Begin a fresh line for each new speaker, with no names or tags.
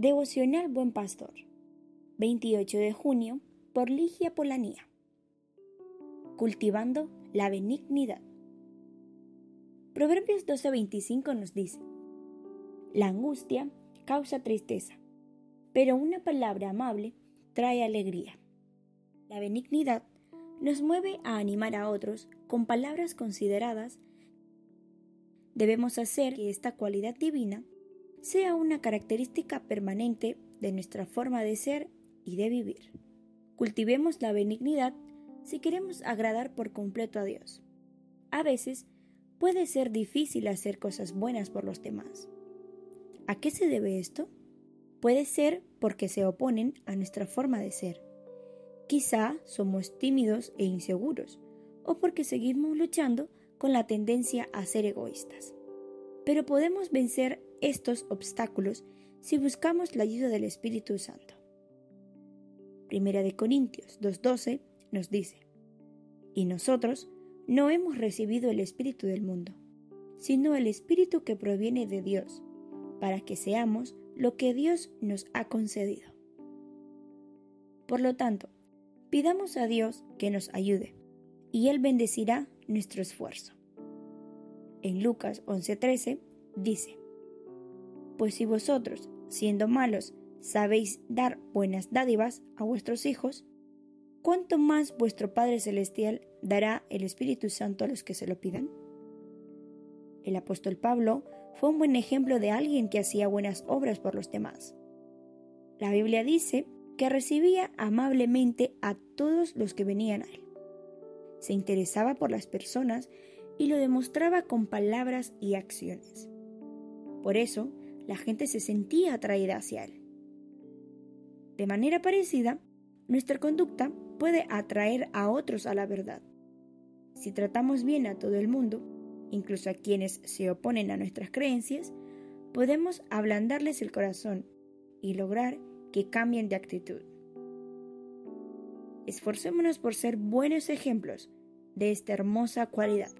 Devocional Buen Pastor, 28 de junio, por Ligia Polanía. Cultivando la benignidad. Proverbios 12:25 nos dice, La angustia causa tristeza, pero una palabra amable trae alegría. La benignidad nos mueve a animar a otros con palabras consideradas. Debemos hacer que esta cualidad divina sea una característica permanente de nuestra forma de ser y de vivir. Cultivemos la benignidad si queremos agradar por completo a Dios. A veces puede ser difícil hacer cosas buenas por los demás. ¿A qué se debe esto? Puede ser porque se oponen a nuestra forma de ser. Quizá somos tímidos e inseguros, o porque seguimos luchando con la tendencia a ser egoístas. Pero podemos vencer estos obstáculos si buscamos la ayuda del Espíritu Santo. Primera de Corintios 2.12 nos dice, Y nosotros no hemos recibido el Espíritu del mundo, sino el Espíritu que proviene de Dios, para que seamos lo que Dios nos ha concedido. Por lo tanto, pidamos a Dios que nos ayude, y Él bendecirá nuestro esfuerzo. En Lucas 11:13 dice, Pues si vosotros, siendo malos, sabéis dar buenas dádivas a vuestros hijos, ¿cuánto más vuestro Padre Celestial dará el Espíritu Santo a los que se lo pidan? El apóstol Pablo fue un buen ejemplo de alguien que hacía buenas obras por los demás. La Biblia dice que recibía amablemente a todos los que venían a él. Se interesaba por las personas y lo demostraba con palabras y acciones. Por eso, la gente se sentía atraída hacia él. De manera parecida, nuestra conducta puede atraer a otros a la verdad. Si tratamos bien a todo el mundo, incluso a quienes se oponen a nuestras creencias, podemos ablandarles el corazón y lograr que cambien de actitud. Esforcémonos por ser buenos ejemplos de esta hermosa cualidad.